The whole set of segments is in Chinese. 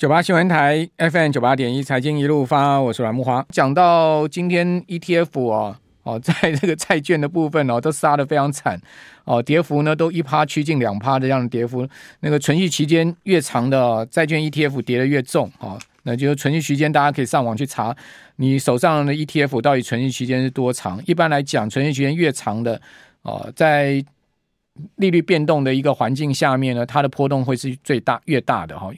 九八新闻台 FM 九八点一财经一路发，我是阮慕华。讲到今天 ETF 哦哦，在 这个债券的部分哦，都杀得非常惨哦，跌幅呢都一趴趋近两趴的这样的跌幅。那个存续期间越长的债券 ETF 跌得越重啊，那就是存续期间大家可以上网去查，你手上的 ETF 到底存续期间是多长？一般来讲，存续期间越长的哦，在利率变动的一个环境下面呢，它的波动会是最大越大的哈。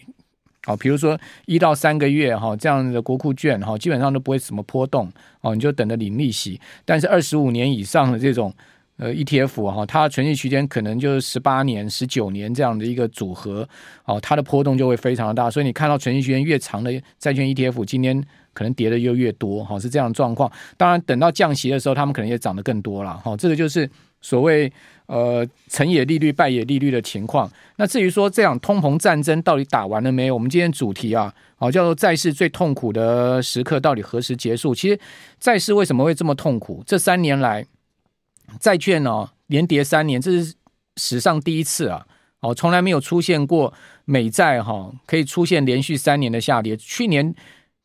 好，比如说一到三个月哈，这样的国库券哈，基本上都不会什么波动哦，你就等着领利息。但是二十五年以上的这种呃 ETF 哈，它的存续期间可能就是十八年、十九年这样的一个组合哦，它的波动就会非常的大。所以你看到存续期间越长的债券 ETF，今天可能跌的又越多哈，是这样的状况。当然，等到降息的时候，他们可能也涨得更多了哈。这个就是所谓。呃，成也利率，败也利率的情况。那至于说这样通膨战争到底打完了没有？我们今天主题啊，好叫做债市最痛苦的时刻到底何时结束？其实债市为什么会这么痛苦？这三年来债券呢、哦、连跌三年，这是史上第一次啊！哦，从来没有出现过美债哈、可以出现连续三年的下跌。去年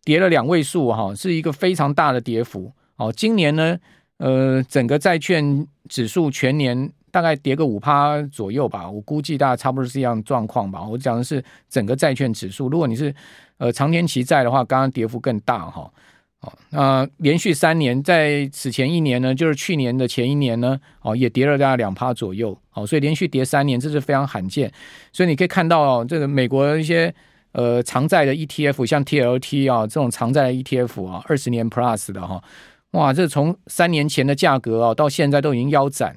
跌了两位数哈、是一个非常大的跌幅。哦，今年呢，呃，整个债券指数全年。大概跌个五趴左右吧，我估计大概差不多是这样状况吧。我讲的是整个债券指数，如果你是呃长天期债的话，刚刚跌幅更大哈。哦，那连续三年，在此前一年呢，就是去年的前一年呢，哦也跌了大概两趴左右。哦，所以连续跌三年，这是非常罕见。所以你可以看到哦这个美国一些呃长债的 ETF，像 TLT 啊这种长债的 ETF 啊，二十年 Plus 的哈，哇，这从三年前的价格啊，到现在都已经腰斩。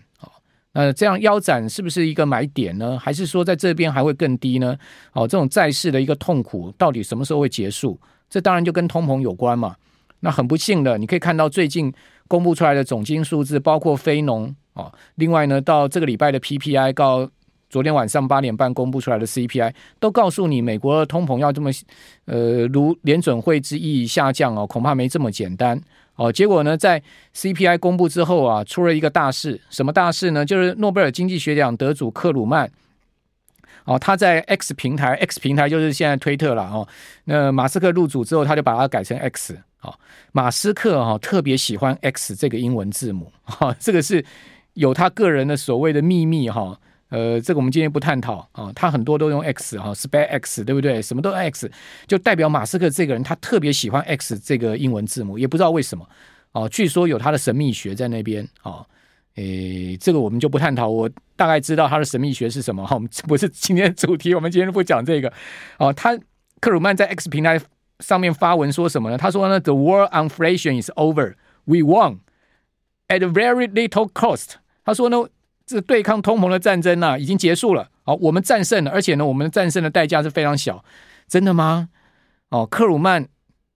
呃，这样腰斩是不是一个买点呢？还是说在这边还会更低呢？哦，这种债市的一个痛苦到底什么时候会结束？这当然就跟通膨有关嘛。那很不幸的，你可以看到最近公布出来的总金数字，包括非农哦，另外呢，到这个礼拜的 PPI，到昨天晚上八点半公布出来的 CPI，都告诉你美国的通膨要这么呃，如联准会之意下降哦，恐怕没这么简单。哦，结果呢，在 CPI 公布之后啊，出了一个大事，什么大事呢？就是诺贝尔经济学奖得主克鲁曼，哦，他在 X 平台，X 平台就是现在推特了哦。那马斯克入主之后，他就把它改成 X。哦，马斯克哈、哦、特别喜欢 X 这个英文字母，哈、哦，这个是有他个人的所谓的秘密哈。哦呃，这个我们今天不探讨啊，他很多都用 X 哈，SpaceX 对不对？什么都 X，就代表马斯克这个人他特别喜欢 X 这个英文字母，也不知道为什么哦。据说有他的神秘学在那边啊，诶，这个我们就不探讨。我大概知道他的神秘学是什么哈，我们 不是今天主题，我们今天不讲这个哦。他克鲁曼在 X 平台上面发文说什么呢？他说呢，The war on inflation is over, we won at very little cost。他说呢。这对抗通膨的战争呢、已经结束了。好，我们战胜了，而且呢，我们战胜的代价是非常小。真的吗？哦，克鲁曼，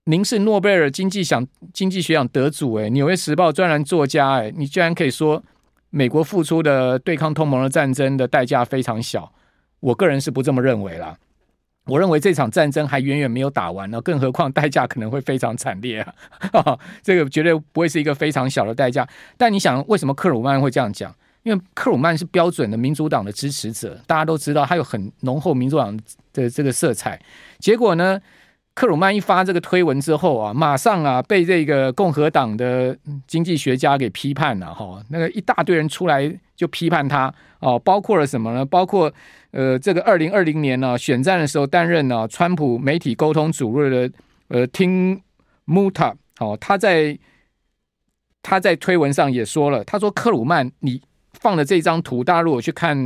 您是诺贝尔经济奖经济学奖得主，诶，纽约时报专栏作家，诶，你居然可以说美国付出的对抗通膨的战争的代价非常小？我个人是不这么认为啦。我认为这场战争还远远没有打完呢，更何况代价可能会非常惨烈啊！这个绝对不会是一个非常小的代价。但你想，为什么克鲁曼会这样讲？因为克鲁曼是标准的民主党的支持者，大家都知道他有很浓厚民主党的这个色彩。结果呢，克鲁曼一发这个推文之后啊，马上啊被这个共和党的经济学家给批判了哈。那个一大堆人出来就批判他哦，包括了什么呢？包括呃这个二零二零年呢、啊、选战的时候担任呢、啊、川普媒体沟通主任的呃 Tim Muta 哦，他在他在推文上也说了，他说克鲁曼你。放的这张图，大家如果去看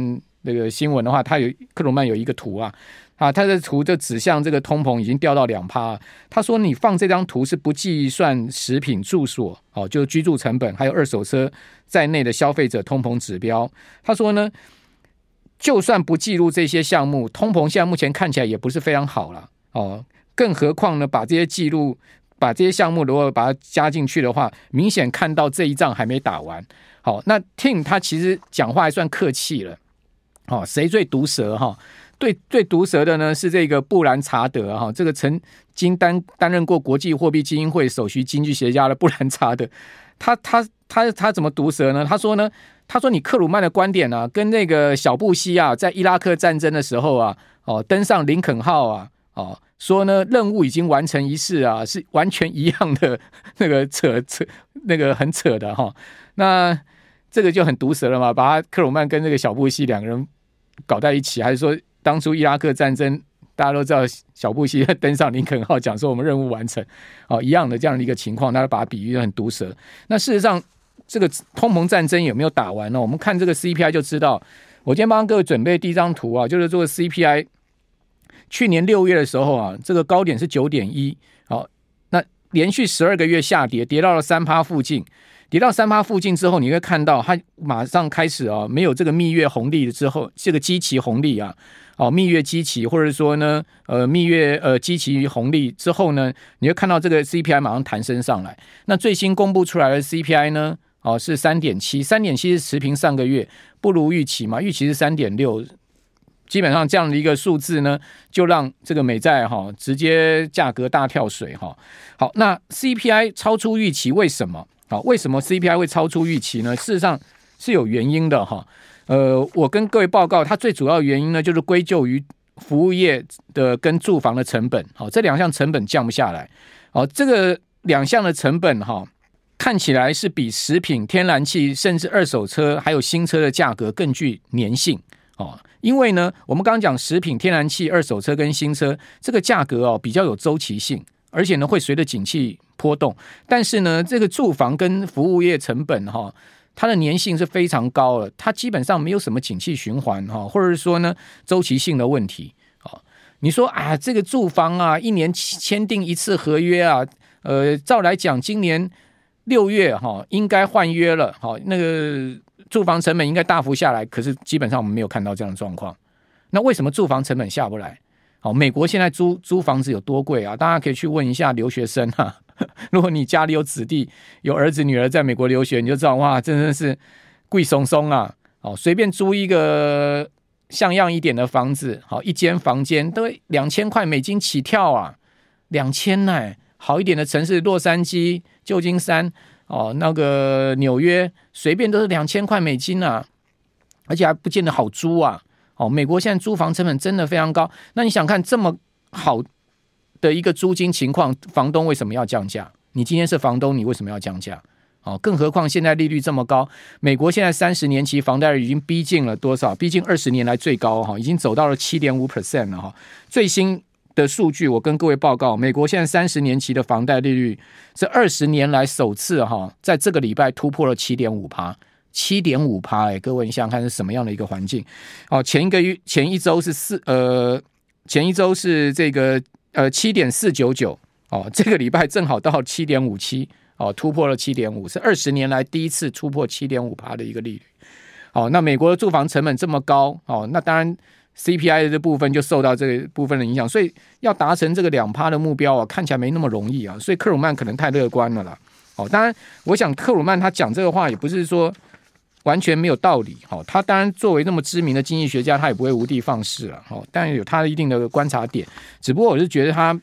那个新闻的话，他有克鲁曼有一个图啊，啊，他的图就指向这个通膨已经掉到两趴。他说你放这张图是不计算食品、住所哦，就居住成本还有二手车在内的消费者通膨指标。他说呢，就算不记录这些项目，通膨现在目前看起来也不是非常好了哦。更何况呢，把这些记录、把这些项目如果把它加进去的话，明显看到这一仗还没打完。好，那 Tim 他其实讲话还算客气了。哦，谁最毒舌哈？对，最毒舌的呢是这个布兰查德哈，这个曾经担担任过国际货币基金会首席经济学家的 布兰查德。他他他他怎么毒舌呢？他说呢，他说你克鲁曼的观点呢、啊，跟那个小布希啊，在伊拉克战争的时候啊，哦，登上林肯号啊，哦，说呢任务已经完成一事啊，是完全一样的 那个扯扯那个很扯的哈、哦。那这个就很毒舌了嘛，把克鲁曼跟这个小布希两个人搞在一起，还是说当初伊拉克战争大家都知道小布希 登上林肯号讲说我们任务完成，哦一样的这样的一个情况，大家把它比喻的很毒舌。那事实上这个通膨战争有没有打完呢？我们看这个 CPI 就知道。我今天帮各位准备第一张图啊，就是这个 CPI，去年六月的时候啊，这个高点是九点一，好，那连续十二个月下跌，跌到了三趴附近，跌到三趴附近之后，你会看到它马上开始啊，没有这个蜜月红利了之后，这个基期红利啊，哦，蜜月基期，或者说呢，呃，蜜月呃基期红利之后呢，你会看到这个 CPI 马上弹升上来。那最新公布出来的 CPI 呢？哦，是三点七，三点七是持平上个月，不如预期嘛？预期是三点六，基本上这样的一个数字呢，就让这个美债哈、直接价格大跳水哈、好，那 CPI 超出预期，为什么？好，为什么 CPI 会超出预期呢？事实上是有原因的哈、呃，我跟各位报告，它最主要原因呢，就是归咎于服务业的跟住房的成本。好、这两项成本降不下来。好、这个两项的成本哈。看起来是比食品、天然气，甚至二手车还有新车的价格更具粘性哦。因为呢，我们刚刚讲食品、天然气、二手车跟新车这个价格哦比较有周期性，而且呢会随着景气波动。但是呢，这个住房跟服务业成本哈，它的粘性是非常高的，它基本上没有什么景气循环哈，或者是说呢周期性的问题。哦，你说啊，这个住房啊，一年签订一次合约啊，呃，照来讲今年。六月哈应该换约了，好，那个住房成本应该大幅下来，可是基本上我们没有看到这样的状况。那为什么住房成本下不来？好，美国现在租租房子有多贵啊？大家可以去问一下留学生哈。如果你家里有子弟、有儿子、女儿在美国留学，你就知道哇，真的是贵松松啊！好，随便租一个像样一点的房子，好，一间房间都两千块美金起跳啊，两千呢。好一点的城市，洛杉矶、旧金山，哦，那个纽约，随便都是两千块美金啊，而且还不见得好租啊。哦，美国现在租房成本真的非常高。那你想看这么好的一个租金情况，房东为什么要降价？你今天是房东，你为什么要降价？哦，更何况现在利率这么高，美国现在三十年期房贷已经逼近了多少？逼近二十年来最高哈，已经走到了七点五 percent 了哈，最新。的数据，我跟各位报告，美国现在三十年期的房贷利率是二十年来首次哈，在这个礼拜突破了七点五趴，七点五趴哎，各位你想想看是什么样的一个环境？哦，前一个月前一周是四呃，前一周是这个呃七点四九九哦，这个礼拜正好到七点五七哦，突破了七点五，是二十年来第一次突破七点五趴的一个利率。哦，那美国的住房成本这么高哦，那当然。CPI 的这部分就受到这个部分的影响，所以要达成这个两趴的目标啊，看起来没那么容易啊。所以克鲁曼可能太乐观了啦。哦，当然，我想克鲁曼他讲这个话也不是说完全没有道理。哦，他当然作为那么知名的经济学家，他也不会无的放矢了。哦，但有他一定的观察点。只不过我是觉得他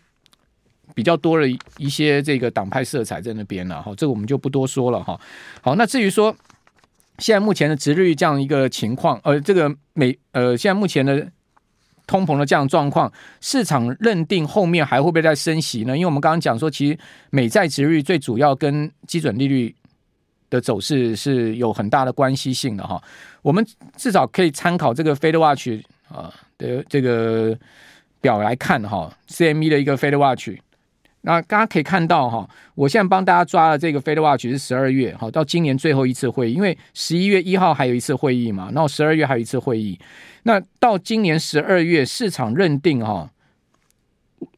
比较多了一些这个党派色彩在那边了。哈，这个我们就不多说了。哈，好，那至于说。现在目前的殖利率这样一个情况，呃，这个美呃，现在目前的通膨的这样状况，市场认定后面还会不会再升息呢？因为我们刚刚讲说，其实美债殖利率最主要跟基准利率的走势是有很大的关系性的哈。我们至少可以参考这个 Fed Watch 啊的这个表来看哈，CME 的一个 Fed Watch。那大家可以看到哈，我现在帮大家抓了这个 Fed Watch 是十二月，哈，到今年最后一次会议，因为十一月一号还有一次会议嘛，然后十二月还有一次会议，那到今年十二月，市场认定哈，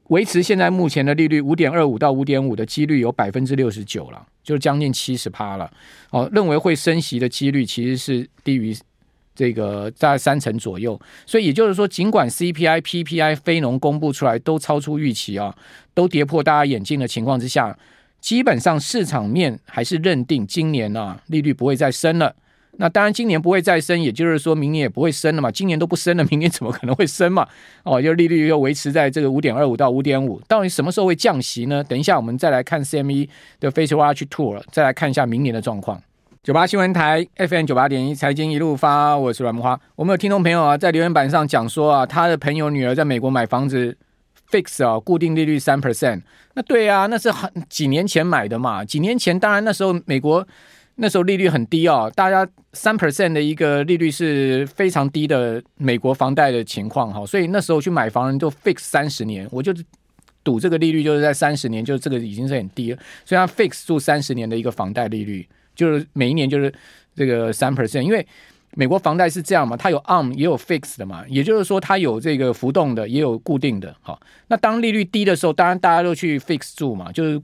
维持现在目前的利率五点二五到五点五的几率有百分之六十九了，就将近七十趴了，哦，认为会升息的几率其实是低于。这个在三成左右，所以也就是说，尽管 CPI、PPI、非农公布出来都超出预期啊，都跌破大家眼镜的情况之下，基本上市场面还是认定今年啊利率不会再升了。那当然，今年不会再升，也就是说明年也不会升了嘛。今年都不升了，明年怎么可能会升嘛？哦，就利率又维持在这个五点二五到五点五，到底什么时候会降息呢？等一下我们再来看 CME 的 Face Watch Tour，再来看一下明年的状况。九八新闻台 FM 九八点一财经一路发，我是阮木花。我们有听众朋友啊，在留言板上讲说啊，他的朋友女儿在美国买房子，fix 啊，固定利率三 percent。那对啊，那是很几年前买的嘛。几年前当然那时候美国那时候利率很低哦，大家三 percent 的一个利率是非常低的美国房贷的情况哈，所以那时候去买房人就 fix 三十年，我就赌这个利率就是在三十年，就是这个已经是很低了，所以它 fix 住三十年的一个房贷利率，就是每一年就是这个三 percent，因为。美国房贷是这样嘛？它有 ARM 也有 fix 的嘛？也就是说，它有这个浮动的，也有固定的。好，那当利率低的时候，当然大家都去 fix 住嘛，就是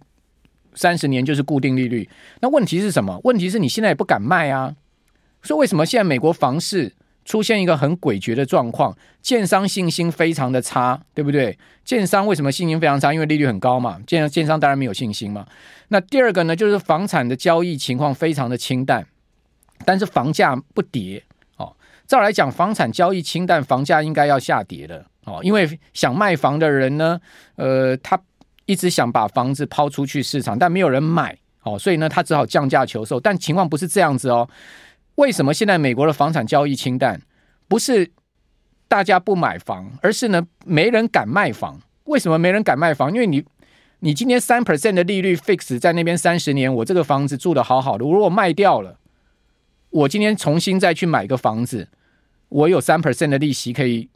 三十年就是固定利率。那问题是什么？问题是你现在也不敢卖啊。说为什么现在美国房市出现一个很诡谲的状况？建商信心非常的差，对不对？建商为什么信心非常差？因为利率很高嘛。建建商当然没有信心嘛。那第二个呢，就是房产的交易情况非常的清淡。但是房价不跌哦，照来讲，房产交易清淡，房价应该要下跌的哦，因为想卖房的人呢，呃，他一直想把房子抛出去市场，但没有人买哦，所以呢，他只好降价求售。但情况不是这样子哦，为什么现在美国的房产交易清淡？不是大家不买房，而是呢，没人敢卖房。为什么没人敢卖房？因为你，你今天三 percent 的利率 fix 在那边三十年，我这个房子住得好好的，我如果卖掉了。我今天重新再去买个房子，我有三 percent 的利息可以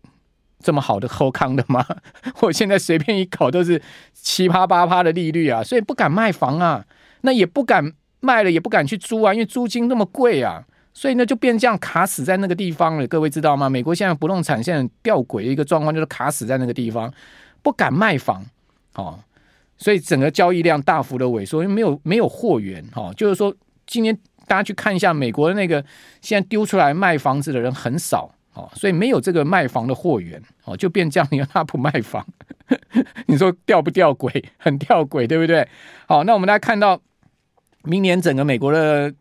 这么好的后康的吗？我现在随便一搞都是七八八趴的利率啊，所以不敢卖房啊，那也不敢卖了，也不敢去租啊，因为租金那么贵啊，所以呢就变这样卡死在那个地方了。各位知道吗？美国现在不动产现在吊诡的一个状况就是卡死在那个地方，不敢卖房哦，所以整个交易量大幅的萎缩，因为没有没有货源哦，就是说今年。大家去看一下美国的那个，现在丢出来卖房子的人很少哦，所以没有这个卖房的货源哦，就变这样，你看他不卖房，你说吊不吊诡？很吊诡，对不对？好，那我们来看到明年整个美国的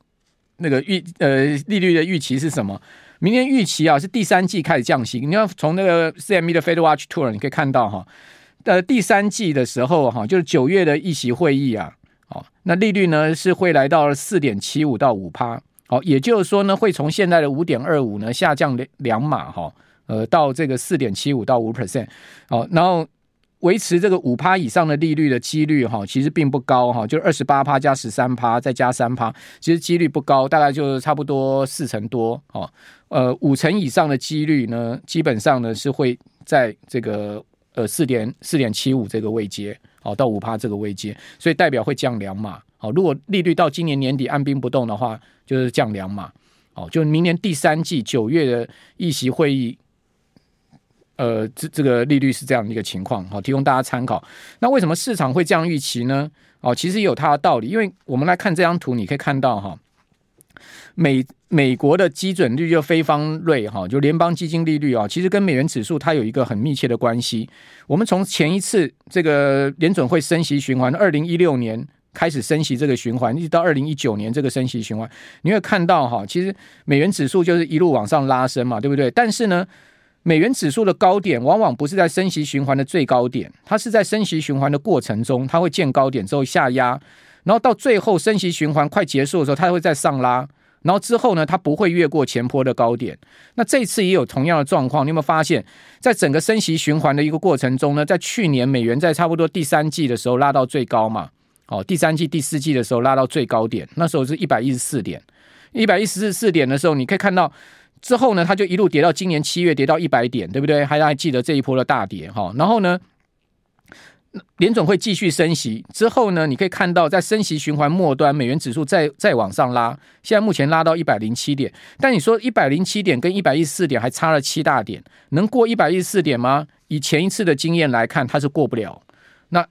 那个预呃利率的预期是什么？明年预期啊是第三季开始降息，你要从那个 CME 的 Fed Watch Tour 你可以看到哈，呃第三季的时候哈，就是九月的议息会议啊。哦，那利率呢是会来到四点七五到五趴，好，也就是说呢会从现在的五点二五呢下降两两码哈，呃到这个四点七五到五 percent，好，然后维持这个五趴以上的利率的几率哈，其实并不高哈，就二十八趴加十三趴再加三趴，其实几率不高，大概就差不多四成多哦，呃五成以上的几率呢，基本上呢是会在这个呃四点四点七五这个位阶。好，到五趴这个位阶，所以代表会降两码。好，如果利率到今年年底按兵不动的话，就是降两码。好，就明年第三季九月的议息会议，呃，这这个利率是这样的一个情况。好，提供大家参考。那为什么市场会这样预期呢？哦，其实也有它的道理，因为我们来看这张图，你可以看到哈。美美国的基准率就非方瑞哈，就联邦基金利率啊，其实跟美元指数它有一个很密切的关系。我们从前一次这个联准会升息循环，二零一六年开始升息这个循环，一直到二零一九年这个升息循环，你会看到哈，其实美元指数就是一路往上拉升嘛，对不对？但是呢，美元指数的高点往往不是在升息循环的最高点，它是在升息循环的过程中，它会见高点之后下压，然后到最后升息循环快结束的时候，它会再上拉。然后之后呢，它不会越过前波的高点。那这次也有同样的状况，你有没有发现，在整个升息循环的一个过程中呢，在去年美元在差不多第三季的时候拉到最高嘛？哦，第三季、第四季的时候拉到最高点，那时候是一百一十四点，一百一十四点的时候，你可以看到之后呢，它就一路跌到今年七月跌到一百点，对不对？还还记得这一波的大跌哈？然后呢？联总会继续升息之后呢，你可以看到在升息循环末端，美元指数再再往上拉，现在目前拉到一百零七点。但你说一百零七点跟一百一十四点还差了七大点，能过一百一十四点吗？以前一次的经验来看，它是过不了。那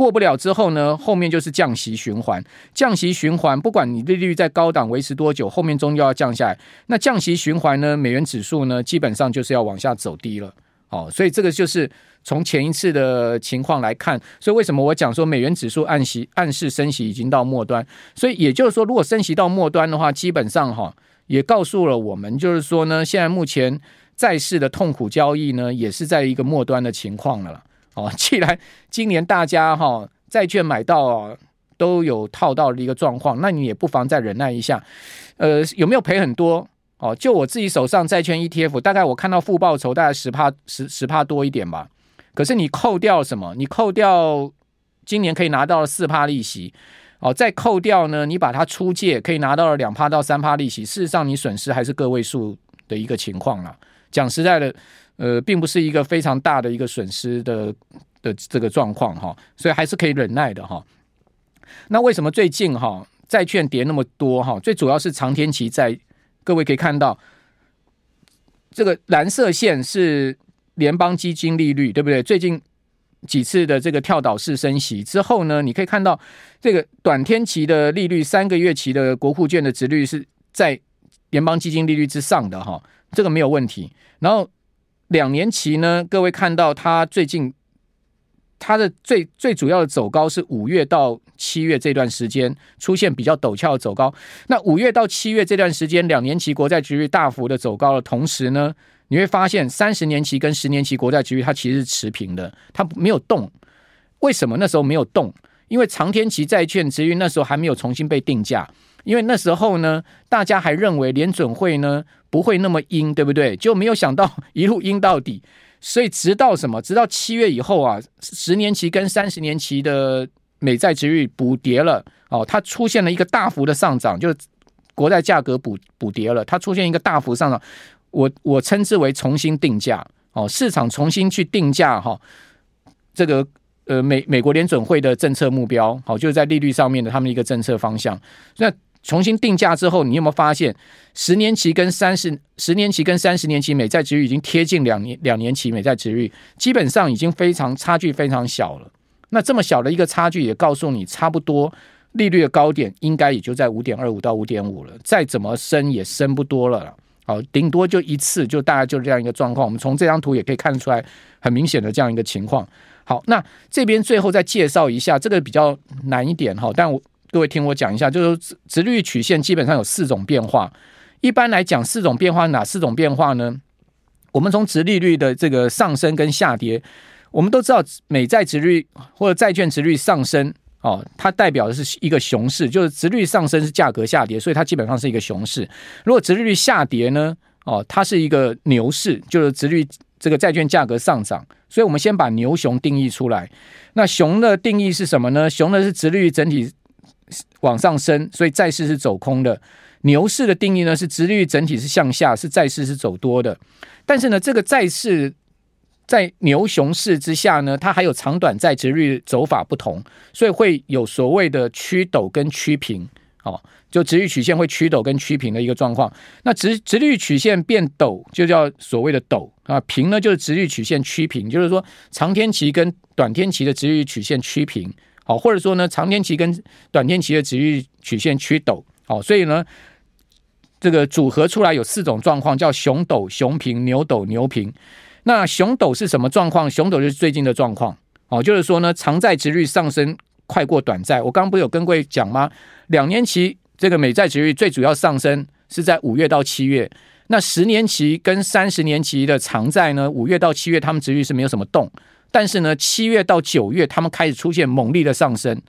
过不了之后呢，后面就是降息循环，降息循环，不管你利率在高档维持多久，后面终究要降下来。那降息循环呢，美元指数呢，基本上就是要往下走低了。哦，所以这个就是从前一次的情况来看，所以为什么我讲说美元指数暗息暗示升息已经到末端？所以也就是说，如果升息到末端的话，基本上哈也告诉了我们，就是说呢，现在目前债市的痛苦交易呢，也是在一个末端的情况了。哦，既然今年大家哈债券买到都有套到的一个状况，那你也不妨再忍耐一下。呃，有没有赔很多？哦，就我自己手上债券 ETF，大概我看到负报酬大概十趴十十趴多一点吧。可是你扣掉什么？你扣掉今年可以拿到四趴利息，哦，再扣掉呢？你把它出借可以拿到了两趴到三趴利息，事实上你损失还是个位数的一个情况啦。讲实在的，呃，并不是一个非常大的一个损失的的这个状况哈，所以还是可以忍耐的哈。那为什么最近哈债券跌那么多哈？最主要是长天期债，各位可以看到这个蓝色线是。联邦基金利率对不对？最近几次的这个跳岛式升息之后呢，你可以看到这个短天期的利率，三个月期的国库券的殖率是在联邦基金利率之上的哈，这个没有问题。然后两年期呢，各位看到它最近它的最最主要的走高是五月到七月这段时间出现比较陡峭的走高。那五月到七月这段时间，两年期国债殖率大幅的走高的同时呢，你会发现，三十年期跟十年期国债殖率它其实是持平的，它没有动。为什么那时候没有动？因为长天期债券殖率那时候还没有重新被定价，因为那时候呢，大家还认为联准会呢不会那么鹰，对不对？就没有想到 一路鹰到底。所以直到什么？直到七月以后啊，十年期跟三十年期的美债殖率补跌了哦，它出现了一个大幅的上涨，就是国债价格补补跌了，它出现一个大幅上涨。我我称之为重新定价哦，市场重新去定价哈，这个呃美美国联准会的政策目标好，就是在利率上面的他们一个政策方向。那重新定价之后，你有没有发现十年期跟三十十年期跟三十年期美债殖率已经贴近两年两年期美债殖率，基本上已经非常差距非常小了。那这么小的一个差距，也告诉你差不多利率的高点应该也就在五点二五到五点五了，再怎么升也升不多了。好，顶多就一次，就大概就这样一个状况。我们从这张图也可以看出来，很明显的这样一个情况。好，那这边最后再介绍一下，这个比较难一点哈。但我各位听我讲一下，就是殖利率曲线基本上有四种变化。一般来讲，四种变化哪四种变化呢？我们从殖利率的这个上升跟下跌，我们都知道美债殖率或者债券殖率上升。哦，它代表的是一个熊市，就是殖率上升是价格下跌，所以它基本上是一个熊市。如果殖利率下跌呢，哦，它是一个牛市，就是殖率这个债券价格上涨。所以我们先把牛熊定义出来。那熊的定义是什么呢？熊的是殖率整体往上升，所以债市是走空的。牛市的定义呢是殖利率整体是向下，是债市是走多的。但是呢，这个债市。在牛熊市之下呢，它还有长短债殖率走法不同，所以会有所谓的曲陡跟曲平，哦，就殖率曲线会曲陡跟曲平的一个状况。那殖殖率曲线变陡就叫所谓的陡啊，平呢就是殖率曲线曲平，就是说长天期跟短天期的殖率曲线曲平，好，或者说呢长天期跟短天期的殖率曲线趋陡，好，所以呢这个组合出来有四种状况，叫熊陡、熊平、牛陡、牛平。那熊陡是什么状况？熊陡就是最近的状况哦，就是说呢，长债殖率上升快过短债。我刚刚不是有跟各位讲吗？两年期这个美债殖率最主要上升是在五月到七月，那十年期跟三十年期的长债呢，五月到七月他们殖率是没有什么动，但是呢，七月到九月他们开始出现猛烈的上升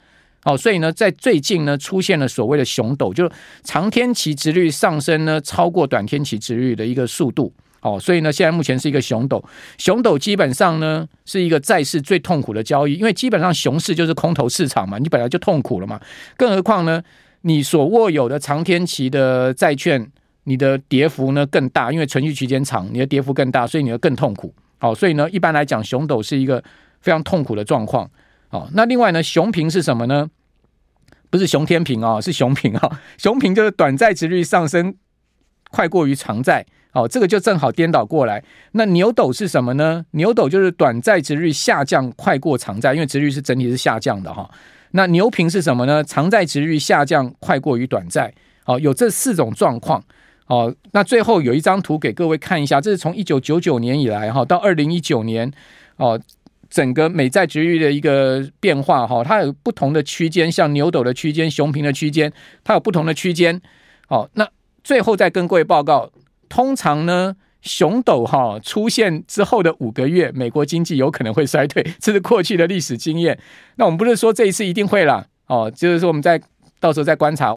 哦，所以呢，在最近呢出现了所谓的熊斗，就是长天期殖率上升呢超过短天期殖率的一个速度。哦，所以呢，现在目前是一个熊斗，熊斗基本上呢是一个债市最痛苦的交易，因为基本上熊市就是空头市场嘛，你本来就痛苦了嘛，更何况呢，你所握有的长天期的债券，你的跌幅呢更大，因为存续期间长，你的跌幅更大，所以你会更痛苦。好，所以呢，一般来讲，熊斗是一个非常痛苦的状况。好，那另外呢，熊平是什么呢？不是熊天平啊，是熊平啊，熊平就是短债殖率上升快过于长债。好，这个就正好颠倒过来。那牛斗是什么呢？牛斗就是短债殖率下降快过长债，因为殖率是整体是下降的哈。那牛平是什么呢？长债殖率下降快过于短债。好，有这四种状况。哦，那最后有一张图给各位看一下，这是从一九九九年以来哈到二零一九年哦，整个美债殖率的一个变化哈，它有不同的区间，像牛斗的区间、熊平的区间，它有不同的区间。哦，那最后再跟各位报告。通常呢，熊斗哈出现之后的五个月，美国经济有可能会衰退，这是过去的历史经验。那我们不是说这一次一定会啦，哦，就是说我们在到时候再观察。